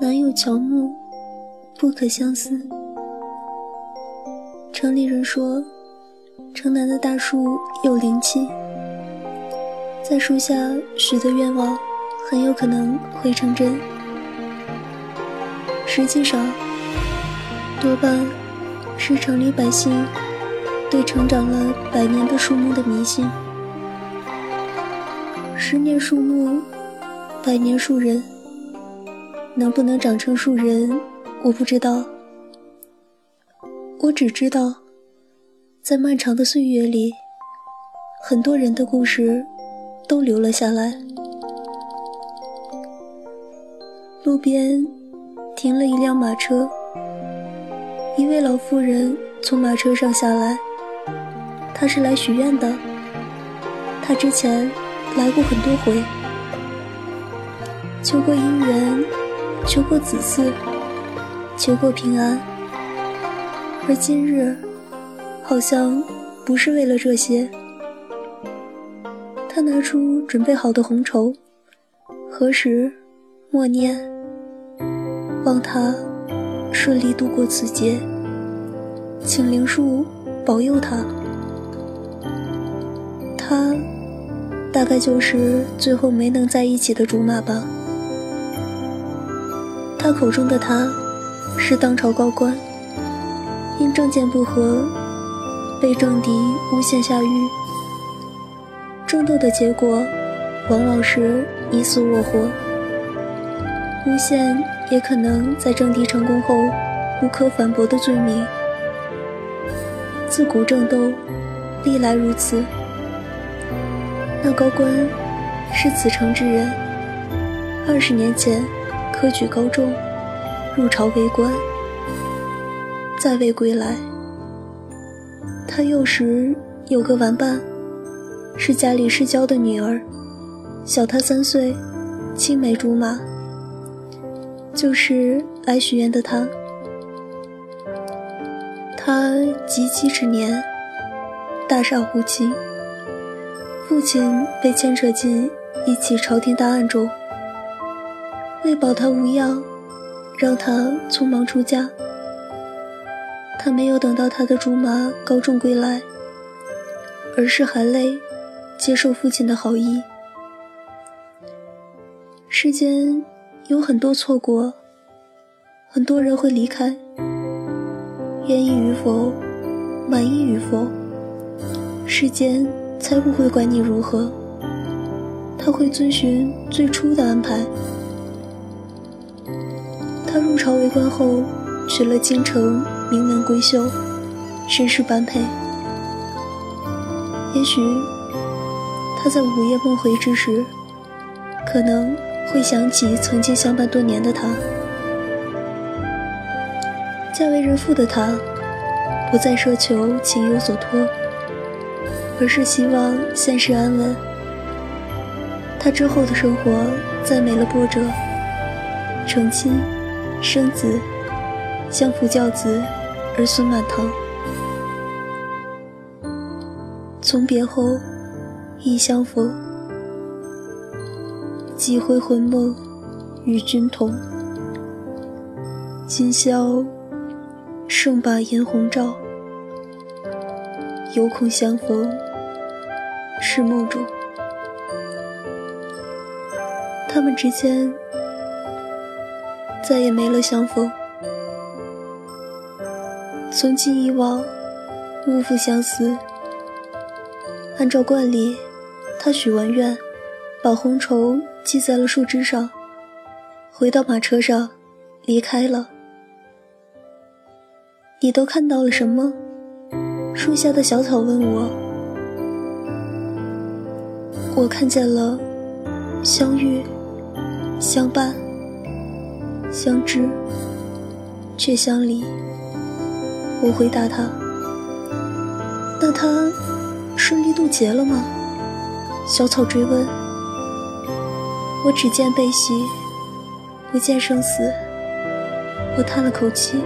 南有乔木，不可相思。城里人说，城南的大树有灵气，在树下许的愿望很有可能会成真。实际上，多半是城里百姓对成长了百年的树木的迷信。十年树木，百年树人。能不能长成树人，我不知道。我只知道，在漫长的岁月里，很多人的故事都留了下来。路边停了一辆马车，一位老妇人从马车上下来，她是来许愿的。她之前来过很多回，求过姻缘。求过子嗣，求过平安，而今日好像不是为了这些。他拿出准备好的红绸，何时默念，望他顺利度过此劫，请灵树保佑他。他大概就是最后没能在一起的竹马吧。他口中的他，是当朝高官，因政见不合，被政敌诬陷下狱。争斗的结果，往往是你死我活。诬陷也可能在政敌成功后，无可反驳的罪名。自古争斗，历来如此。那高官是此城之人，二十年前。科举高中，入朝为官，再未归来。他幼时有个玩伴，是家里世交的女儿，小他三岁，青梅竹马。就是来许愿的他。他及笄之年，大煞胡妻，父亲被牵扯进一起朝廷大案中。为保他无恙，让他匆忙出家。他没有等到他的竹马高中归来，而是含泪接受父亲的好意。世间有很多错过，很多人会离开，愿意与否，满意与否，世间才不会管你如何，他会遵循最初的安排。朝为官后，娶了京城名门闺秀，身世般配。也许他在午夜梦回之时，可能会想起曾经相伴多年的他。嫁为人妇的他，不再奢求情有所托，而是希望现世安稳。他之后的生活再没了波折，成亲。生子，相夫教子，儿孙满堂。从别后，亦相逢。几回魂梦，与君同。今宵，胜把颜红照。有恐相逢，是梦中。他们之间。再也没了相逢。从今以往，勿复相思。按照惯例，他许完愿，把红绸系在了树枝上，回到马车上，离开了。你都看到了什么？树下的小草问我。我看见了，相遇，相伴。相知，却相离。我回答他：“那他顺利渡劫了吗？”小草追问。我只见悲喜，不见生死。我叹了口气。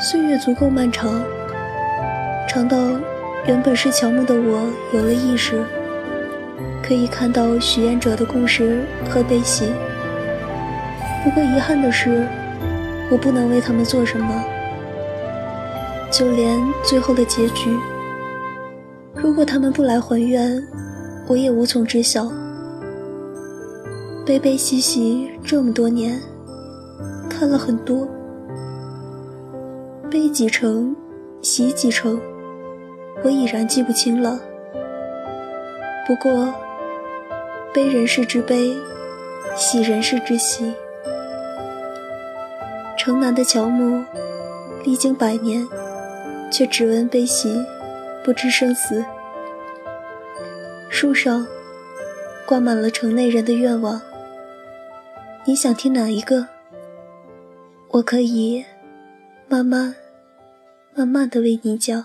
岁月足够漫长，长到原本是乔木的我有了意识。可以看到许愿者的故事和悲喜，不过遗憾的是，我不能为他们做什么，就连最后的结局，如果他们不来还愿，我也无从知晓。悲悲喜喜这么多年，看了很多，悲几成，喜几成，我已然记不清了。不过，悲人世之悲，喜人世之喜。城南的乔木，历经百年，却只闻悲喜，不知生死。树上挂满了城内人的愿望。你想听哪一个？我可以慢慢、慢慢的为你讲。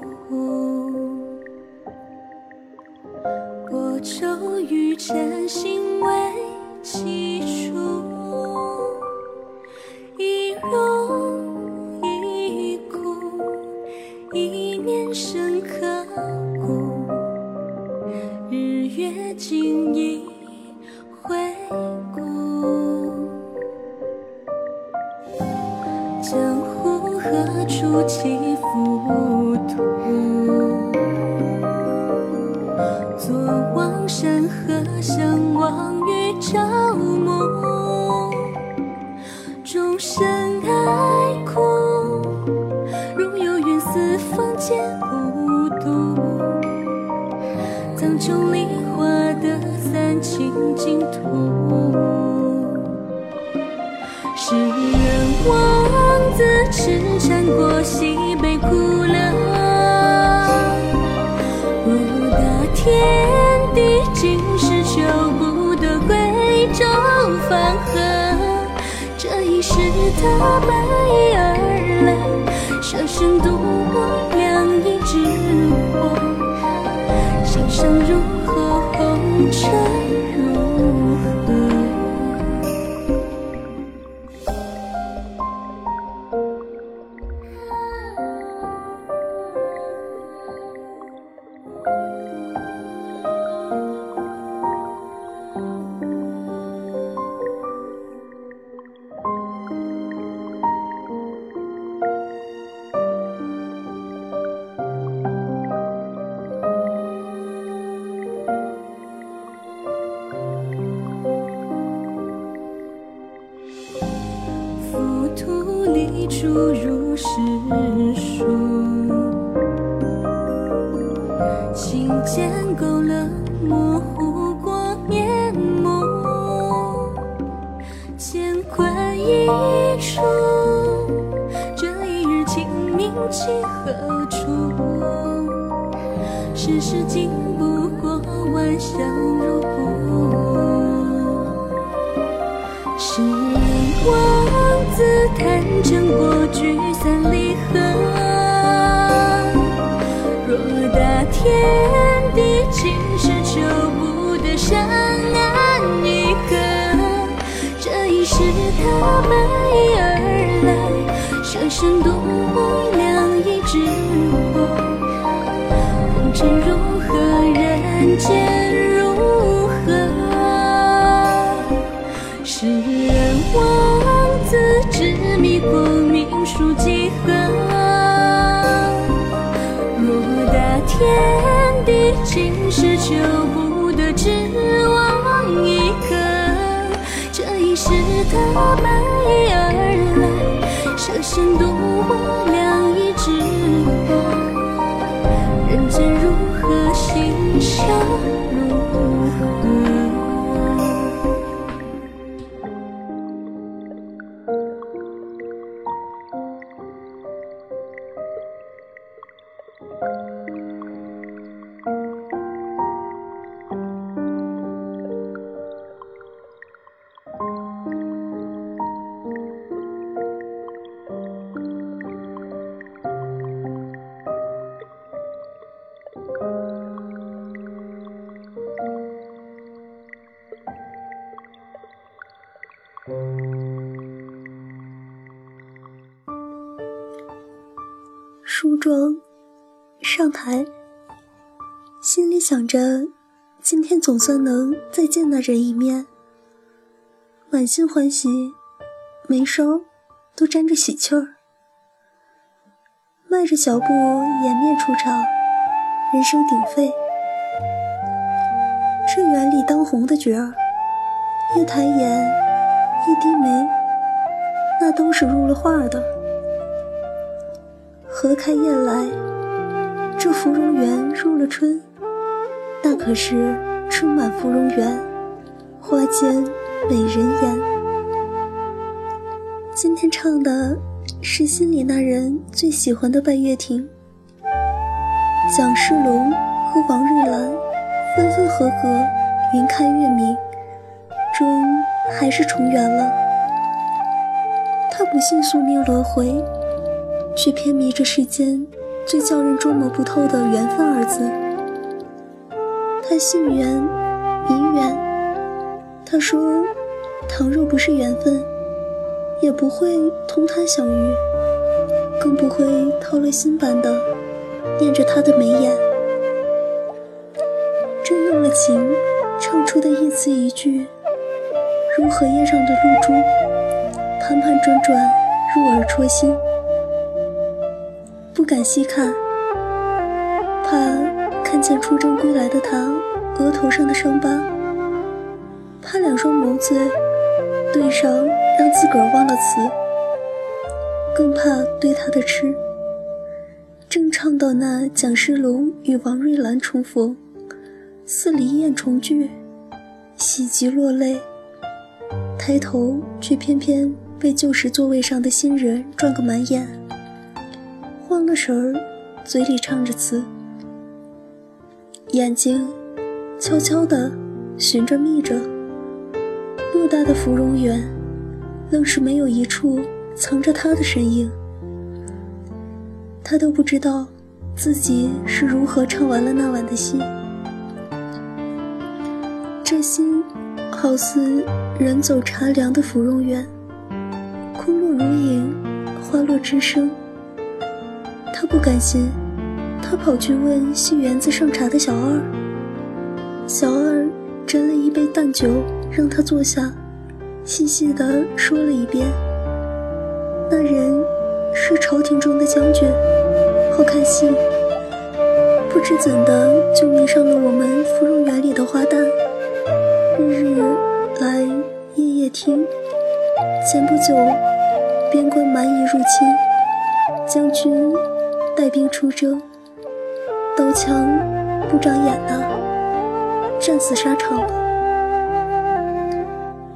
湖，我咒与真心为契初，一荣一枯，一念深刻骨，日月尽一回顾，江湖何处？相望于朝暮，众生哀哭。如有缘，四方皆孤独。苍穹里，化得三清净土。世人妄自痴，缠过西北苦凉。如大天。他白衣而来，舍身渡我两仪之火，心上如是他白衣而来，舍身渡我他白衣而来，舍身渡梳妆，上台，心里想着今天总算能再见那人一面，满心欢喜，眉梢都沾着喜气儿。迈着小步掩面出场，人声鼎沸。这园里当红的角儿，一抬眼，一低眉，那都是入了画的。荷开燕来，这芙蓉园入了春，那可是春满芙蓉园，花间美人颜。今天唱的。是心里那人最喜欢的半月亭。蒋世龙和王瑞兰分分合合，云开月明，终还是重圆了。他不信宿命轮回，却偏迷着世间最叫人捉摸不透的缘分二字。他信缘，迷缘。他说，倘若不是缘分。也不会同他相遇，更不会掏了心般的念着他的眉眼。真用了情，唱出的一字一句，如荷叶上的露珠，盘盘转转入耳戳心。不敢细看，怕看见出征归来的他额头上的伤疤，怕两双眸子对上。让自个儿忘了词，更怕对他的痴。正唱到那蒋世龙与王瑞兰重逢，似离雁重聚，喜极落泪。抬头却偏偏被旧时座位上的新人转个满眼，了神儿，嘴里唱着词，眼睛悄悄地寻着觅着，偌大的芙蓉园。愣是没有一处藏着他的身影，他都不知道自己是如何唱完了那晚的戏。这心好似人走茶凉的芙蓉园，空落如影，花落知声。他不甘心，他跑去问戏园子上茶的小二，小二斟了一杯淡酒，让他坐下。细细地说了一遍，那人是朝廷中的将军，好看戏，不知怎的就迷上了我们芙蓉园里的花旦，日日来夜夜听。前不久，边关蛮夷入侵，将军带兵出征，刀枪不长眼的，战死沙场了。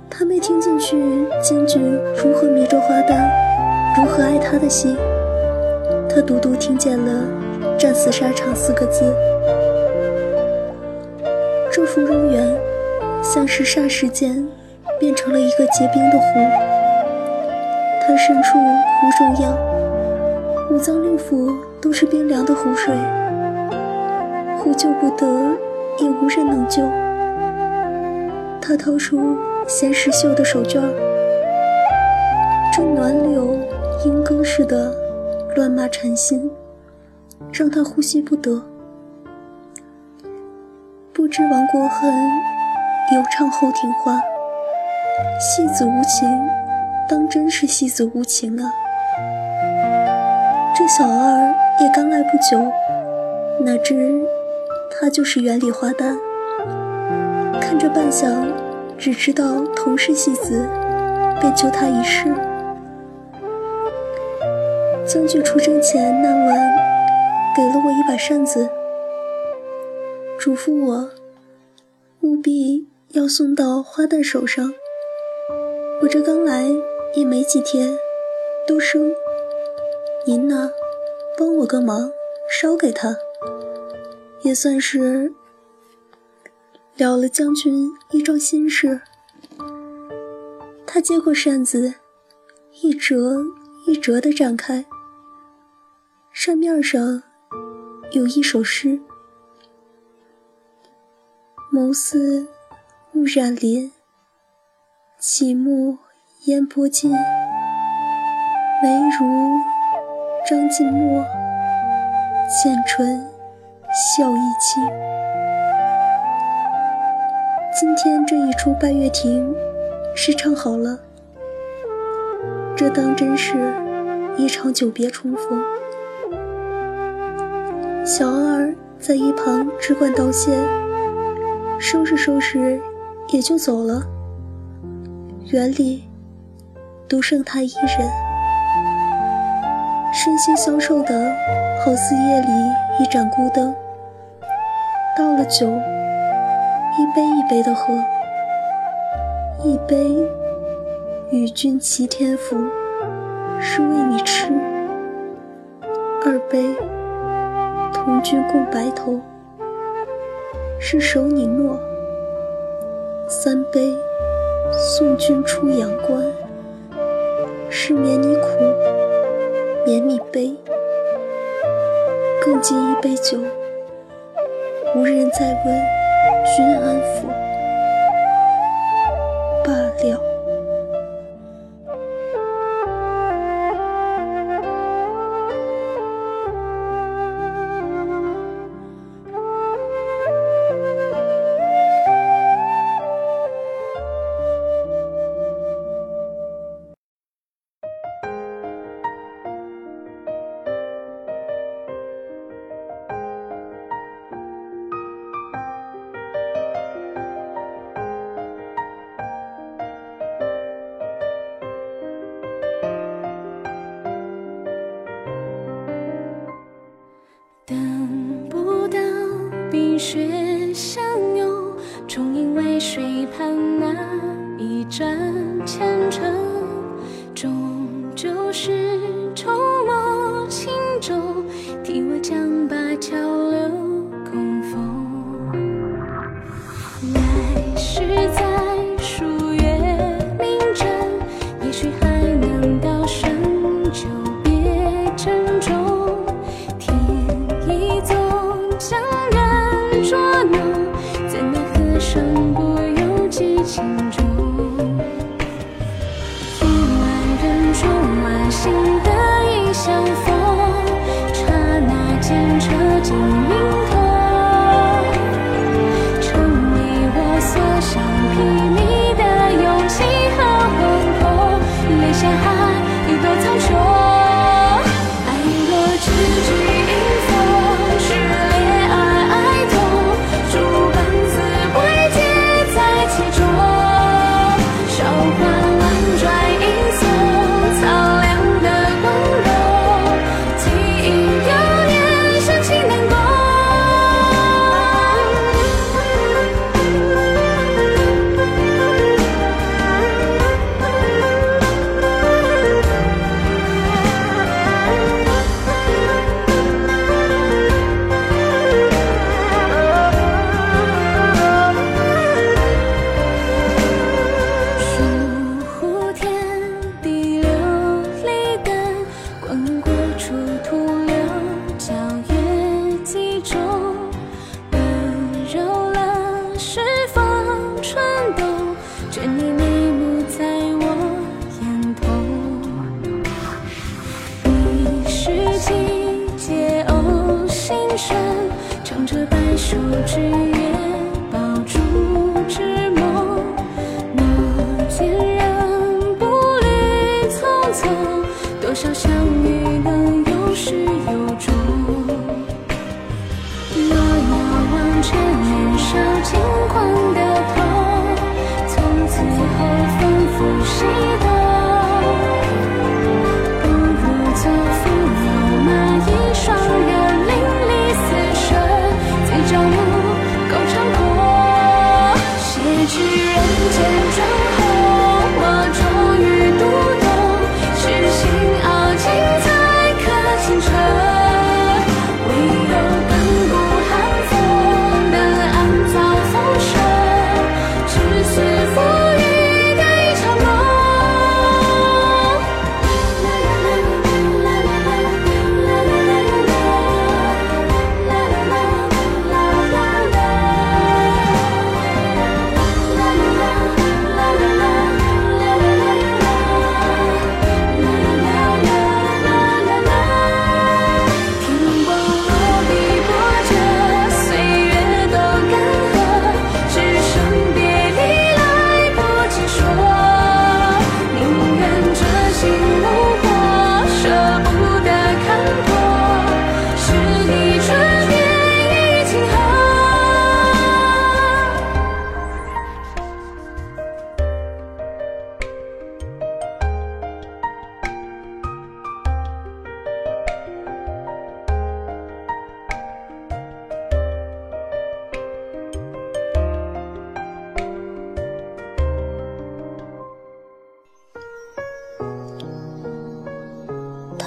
他没听进去将军如何迷着花旦，如何爱他的戏，他独独听见了“战死沙场”四个字。这芙蓉园像是霎时间变成了一个结冰的湖，他身处湖中央，五脏六腑都是冰凉的湖水，呼救不得，也无人能救。他掏出。闲石绣的手绢正，暖柳莺歌似的乱骂禅心，让他呼吸不得。不知亡国恨犹唱后庭花，戏子无情，当真是戏子无情啊！这小二也刚来不久，哪知他就是园里花旦，看着半晌。只知道同是戏子，便求他一试。将军出征前那晚，给了我一把扇子，嘱咐我务必要送到花旦手上。我这刚来也没几天，都生。您呢，我个忙，捎给他，也算是。了了将军一桩心事，他接过扇子，一折一折地展开，扇面上有一首诗：“眸似雾染林，起目烟波尽，眉如张晋墨，见春笑意轻。今天这一出《拜月亭》是唱好了，这当真是一场久别重逢。小二在一旁只管道谢，收拾收拾也就走了。园里独剩他一人，身心消瘦的，好似夜里一盏孤灯。倒了酒，一杯一杯的喝，一杯与君齐天福，是为你痴；二杯。同君共白头，是守你诺；三杯送君出阳关，是免你苦，绵密杯。更尽一杯酒，无人再问君安否，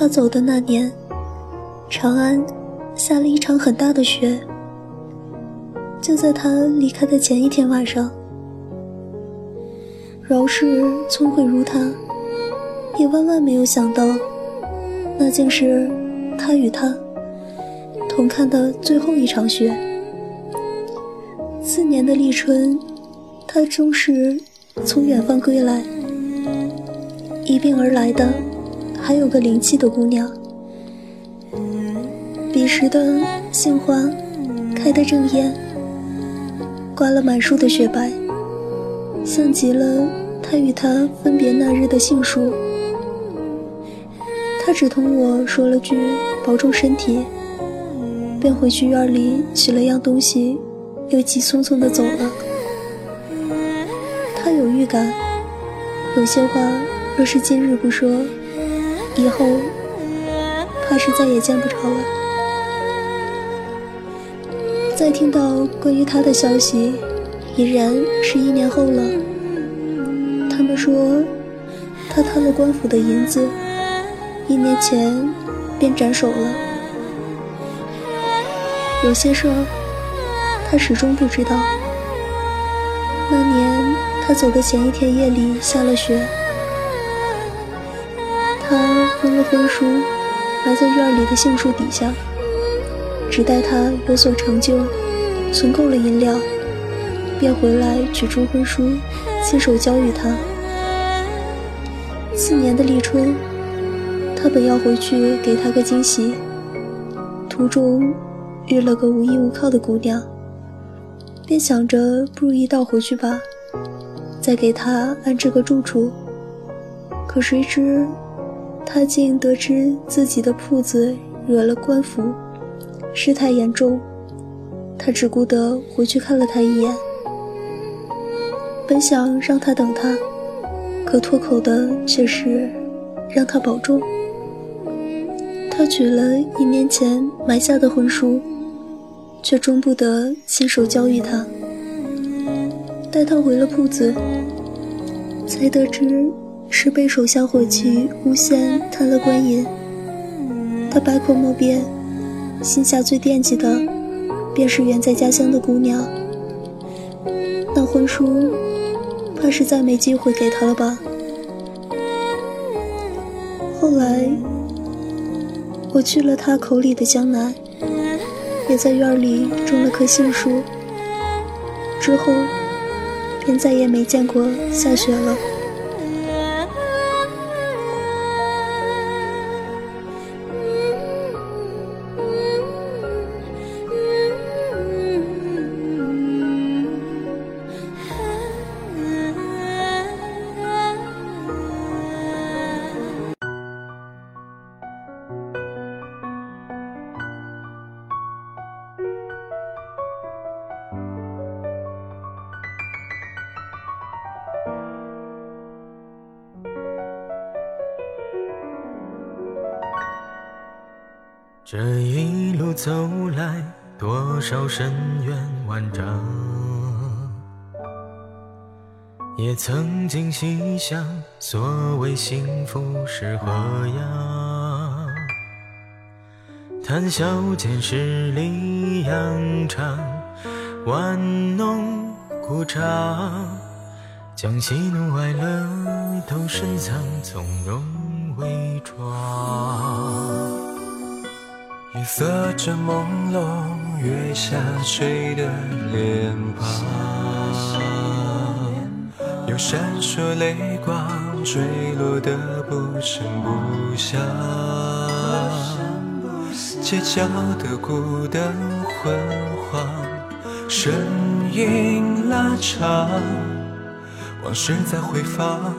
他走的那年，长安下了一场很大的雪。就在他离开的前一天晚上，饶是聪慧如他，也万万没有想到，那竟是他与他同看的最后一场雪。四年的立春，他终是从远方归来，一并而来的还有个灵气的姑娘。彼时的杏花开得正艳。挂了满树的雪白，像极了他与她分别那日的杏树。他只同我说了句“保重身体”，便回去院里取了样东西，又急匆匆地走了。他有预感，有些话若是今日不说，以后怕是再也见不着了。再听到关于他的消息，已然是一年后了。他们说，他贪了官府的银子，一年前便斩首了。有些事儿，他始终不知道。那年他走的前一天夜里下了雪，他封了婚书，埋在院里的杏树底下。只待他有所成就，存够了银两，便回来取出婚书，亲手交与他。次年的立春，他本要回去给他个惊喜，途中遇了个无依无靠的姑娘，便想着不如一道回去吧，再给他安置个住处。可谁知，他竟得知自己的铺子惹了官府。事态严重，他只顾得回去看了他一眼。本想让他等他，可脱口的却是让他保重。他取了一年前埋下的婚书，却终不得亲手交予他。待他回了铺子，才得知是被手下伙计诬陷贪了官银。他百口莫辩。心下最惦记的，便是远在家乡的姑娘。那婚书，怕是再没机会给他了吧。后来，我去了他口里的江南，也在院里种了棵杏树。之后，便再也没见过下雪了。少深渊万丈，也曾经细想，所谓幸福是何样？谈笑间，十里扬长，玩弄古掌，将喜怒哀乐都深藏，从容伪装。夜色正朦胧，月下垂的脸庞，有闪烁泪光坠落的不声不响，街角的孤灯昏黄，身影拉长，往事在回放，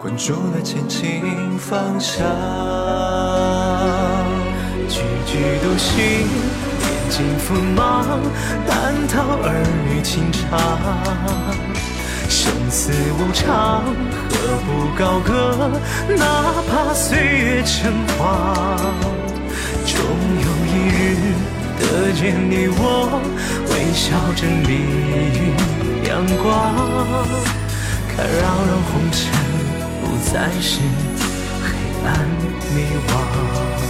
困住了前进方向。句句都行，尽锋芒，难逃儿女情长。生死无常，何不高歌？哪怕岁月成荒，终有一日得见你我，微笑着蜜语阳光。看，扰攘红尘，不再是黑。暗迷惘。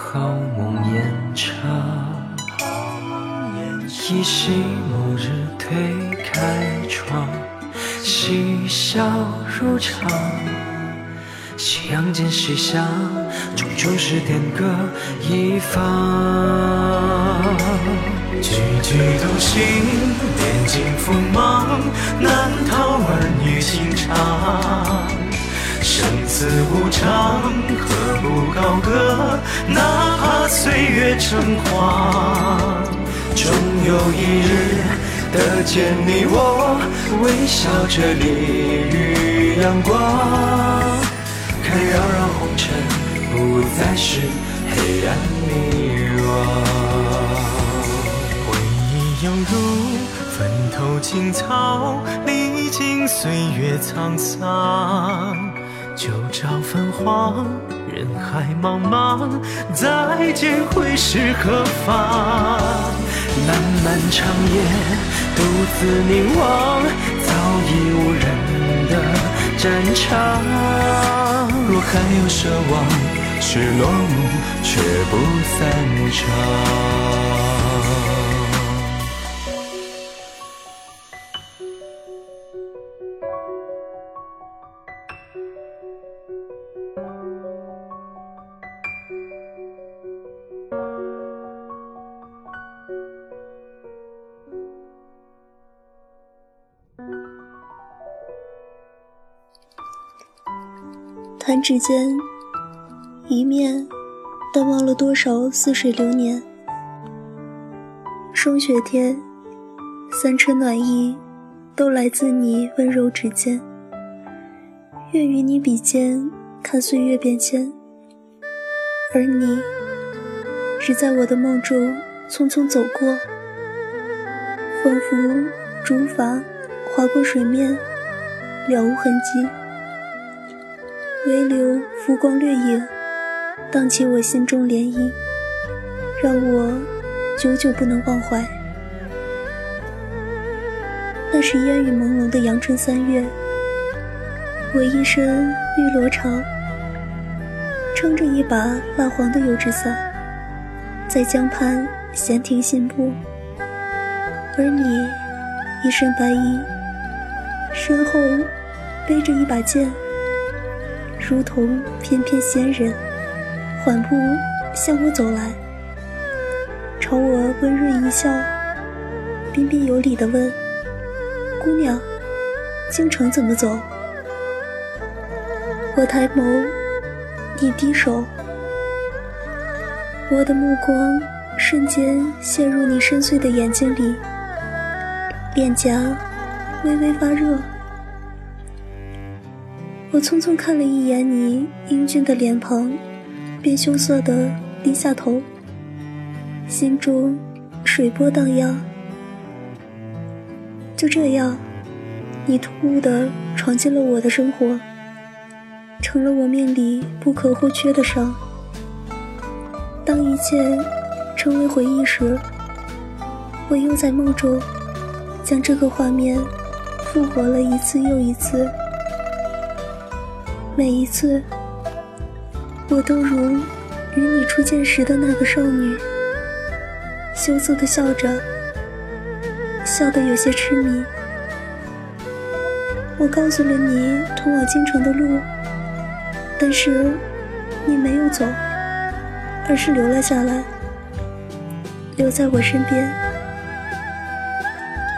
好梦延长。依稀某日推开窗，嬉笑如常。夕阳间西下，终究是天各一方。句句独行，年尽锋芒，难逃儿女情长。生死无常，何不高歌？哪怕岁月成荒，终有一日得见你我，微笑着立于阳光。看扰扰红尘，不再是黑暗迷惘。回忆犹如坟头青草，历经岁月沧桑。旧照泛黄，人海茫茫，再见会是何方？漫漫长夜，独自凝望，早已无人的战场。若还有奢望，是落幕却不散场。弹指间，一面，淡忘了多少似水流年。霜雪天，三春暖意，都来自你温柔指尖。愿与你比肩，看岁月变迁。而你，只在我的梦中匆匆走过，仿佛竹筏划过水面，了无痕迹。唯留浮光掠影，荡起我心中涟漪，让我久久不能忘怀。那是烟雨朦胧的阳春三月，我一身绿罗裳，撑着一把蜡黄的油纸伞，在江畔闲庭信步，而你一身白衣，身后背着一把剑。如同翩翩仙人，缓步向我走来，朝我温润一笑，彬彬有礼地问：“姑娘，京城怎么走？”我抬眸，你低首，我的目光瞬间陷入你深邃的眼睛里，脸颊微微发热。我匆匆看了一眼你英俊的脸庞，便羞涩地低下头，心中水波荡漾。就这样，你突兀地闯进了我的生活，成了我命里不可或缺的伤。当一切成为回忆时，我又在梦中将这个画面复活了一次又一次。每一次，我都如与你初见时的那个少女，羞涩的笑着，笑得有些痴迷。我告诉了你通往京城的路，但是你没有走，而是留了下来，留在我身边。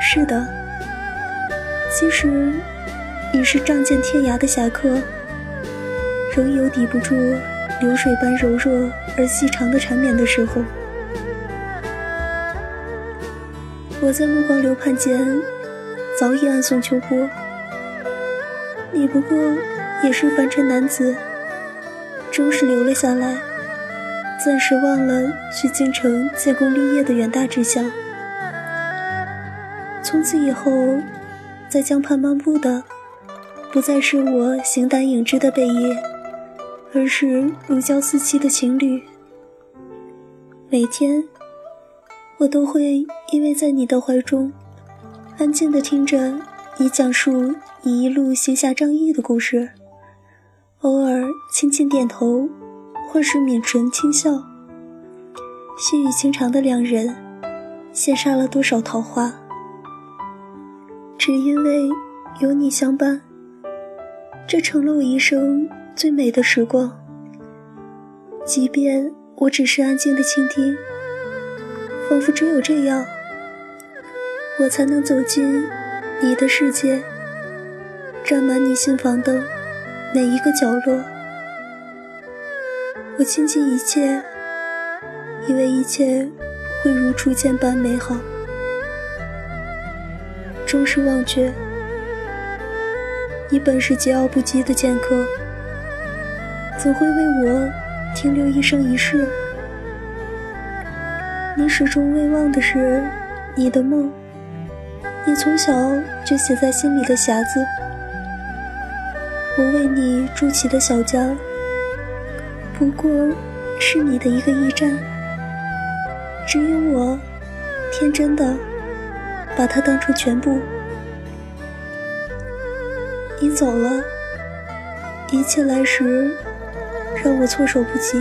是的，其实你是仗剑天涯的侠客。仍有抵不住流水般柔弱而细长的缠绵的时候。我在目光流盼间，早已暗送秋波。你不过也是凡尘男子，终是留了下来，暂时忘了去京城建功立业的远大志向。从此以后，在江畔漫步的，不再是我形单影只的背影，而是如胶似漆的情侣。每天。我都会依偎在你的怀中，安静地听着你讲述你一路行侠仗义的故事，偶尔轻轻点头，或是抿唇轻笑。细雨情长的两人，羡煞了多少桃花？只因为有你相伴，这成了我一生最美的时光。即便我只是安静的倾听。仿佛只有这样，我才能走进你的世界，占满你心房的每一个角落。我倾尽一切，以为一切会如初见般美好，终是忘却。你本是桀骜不羁的剑客，怎会为我停留一生一世？你始终未忘的是你的梦，你从小就写在心里的匣子。我为你筑起的小家，不过是你的一个驿站。只有我，天真的把它当成全部。你走了，一切来时让我措手不及。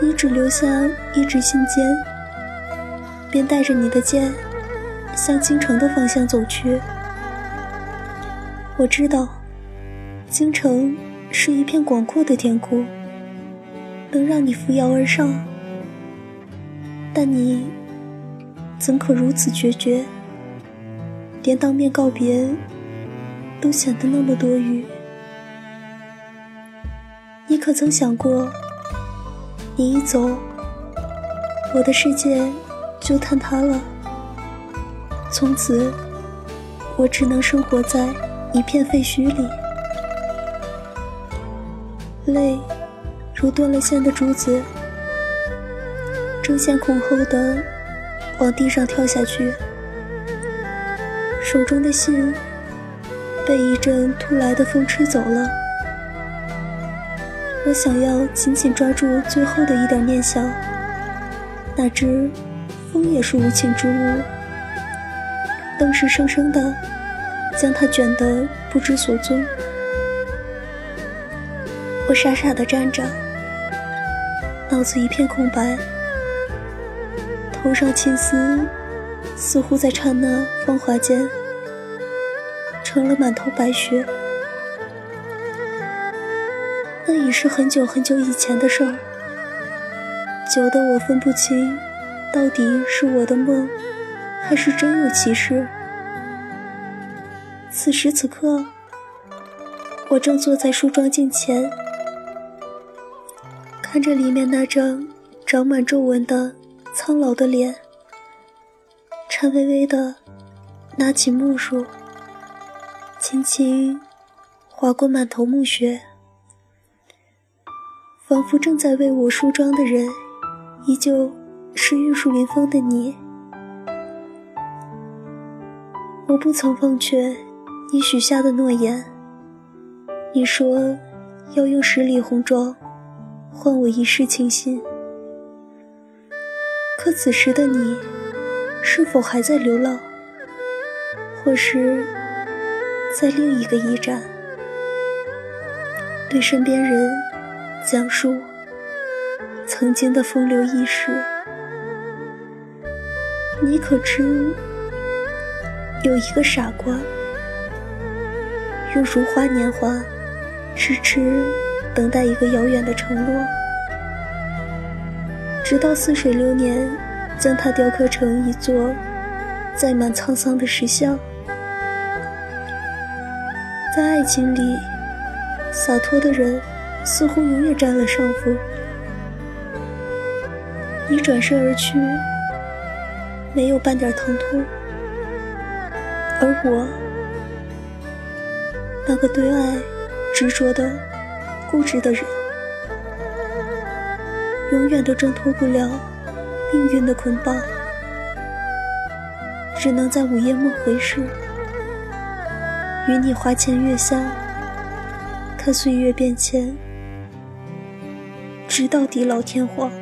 你只留下一纸信笺，便带着你的剑向京城的方向走去。我知道，京城是一片广阔的天空，能让你扶摇而上。但你怎可如此决绝，连当面告别都显得那么多余？你可曾想过？你一走，我的世界就坍塌了。从此，我只能生活在一片废墟里。泪如断了线的珠子，争先恐后的往地上跳下去。手中的信被一阵突来的风吹走了。我想要紧紧抓住最后的一点念想，哪知风也是无情之物，愣是生生的将它卷得不知所踪。我傻傻的站着，脑子一片空白，头上青丝似乎在刹那芳华间成了满头白雪。是很久很久以前的事儿，久的我分不清，到底是我的梦，还是真有其事。此时此刻，我正坐在梳妆镜前，看着里面那张长满皱纹的苍老的脸，颤巍巍的拿起木梳，轻轻划过满头暮雪。仿佛正在为我梳妆的人，依旧是玉树临风的你。我不曾忘却你许下的诺言。你说要用十里红妆换我一世倾心。可此时的你，是否还在流浪，或是在另一个驿站，对身边人？讲述曾经的风流轶事，你可知有一个傻瓜，用如花年华痴痴等待一个遥远的承诺，直到似水流年将它雕刻成一座载满沧桑的石像。在爱情里，洒脱的人似乎永远占了上风。你转身而去，没有半点疼痛，而我，那个对爱执着的、固执的人，永远都挣脱不了命运的捆绑，只能在午夜梦回时，与你花前月下，看岁月变迁，直到地老天荒。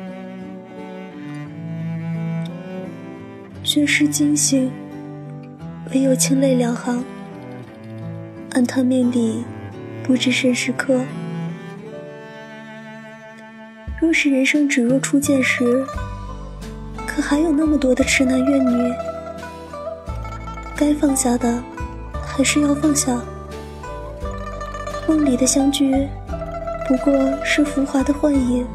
绝世惊醒，唯有清泪两行。暗叹命里不知身是客。若是人生只若初见时，可还有那么多的痴男怨女。该放下的，还是要放下。梦里的相聚，不过是浮华的幻影，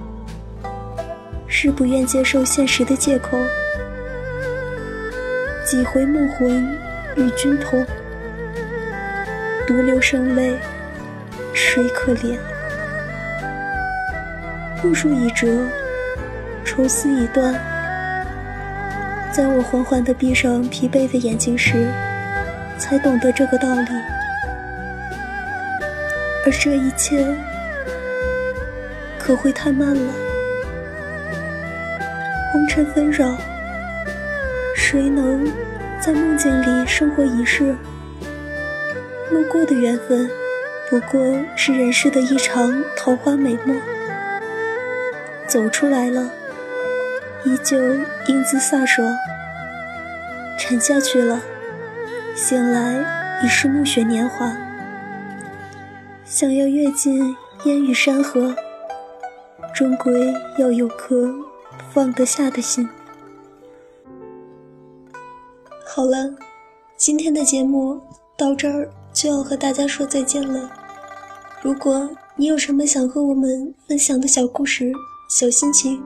是不愿接受现实的借口。几回梦魂与君同，独留声泪，谁可怜？路数已折，愁丝已断。在我缓缓地闭上疲惫的眼睛时，才懂得这个道理。而这一切，可会太慢了？红尘纷扰。谁能在梦境里生活一世？路过的缘分，不过是人世的一场桃花美梦。走出来了，依旧英姿飒爽；沉下去了，醒来已是暮雪年华。想要阅尽烟雨山河，终归要有颗放得下的心。好了，今天的节目到这儿就要和大家说再见了。如果你有什么想和我们分享的小故事、小心情，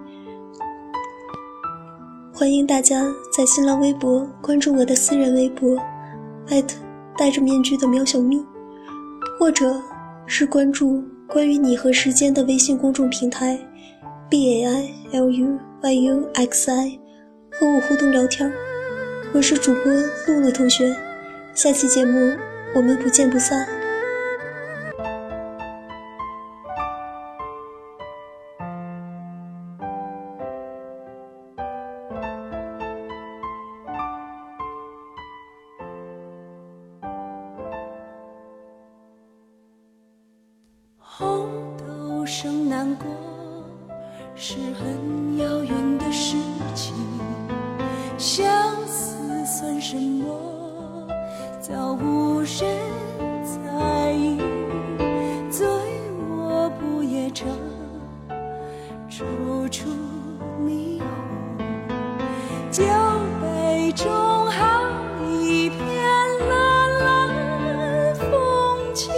欢迎大家在新浪微博关注我的私人微博，艾特戴着面具的喵小咪，或者是关注关于你和时间的微信公众平台 b a i l u y u x i，和我互动聊天。我是主播露露同学，下期节目我们不见不散。早无人在意。醉卧不夜城，处处霓虹。酒杯中好一片蓝蓝风景。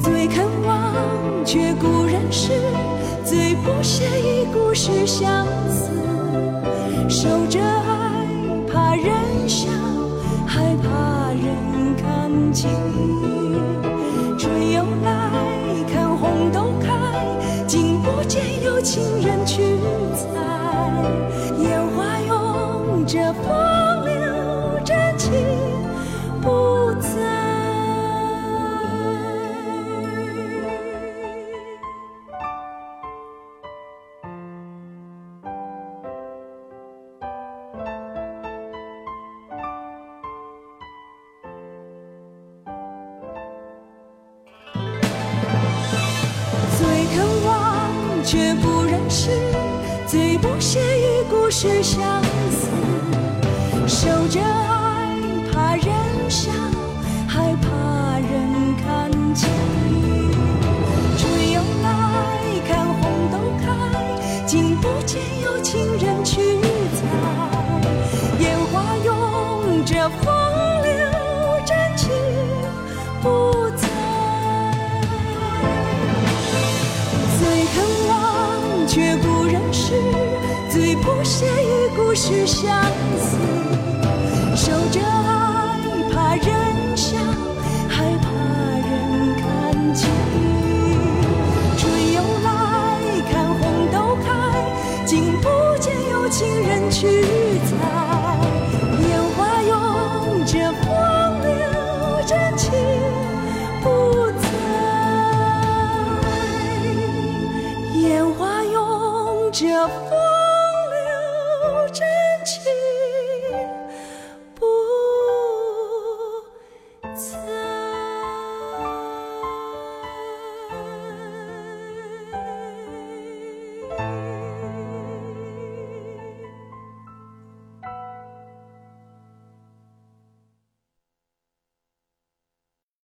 最肯忘却故人诗，最不屑一故事相笑，害怕人看清。春又来，看红豆开，竟不见有情人去采。烟花拥着风流真情不在。却不认识，最不屑与故事相似。守着爱，人笑，还怕。人看见。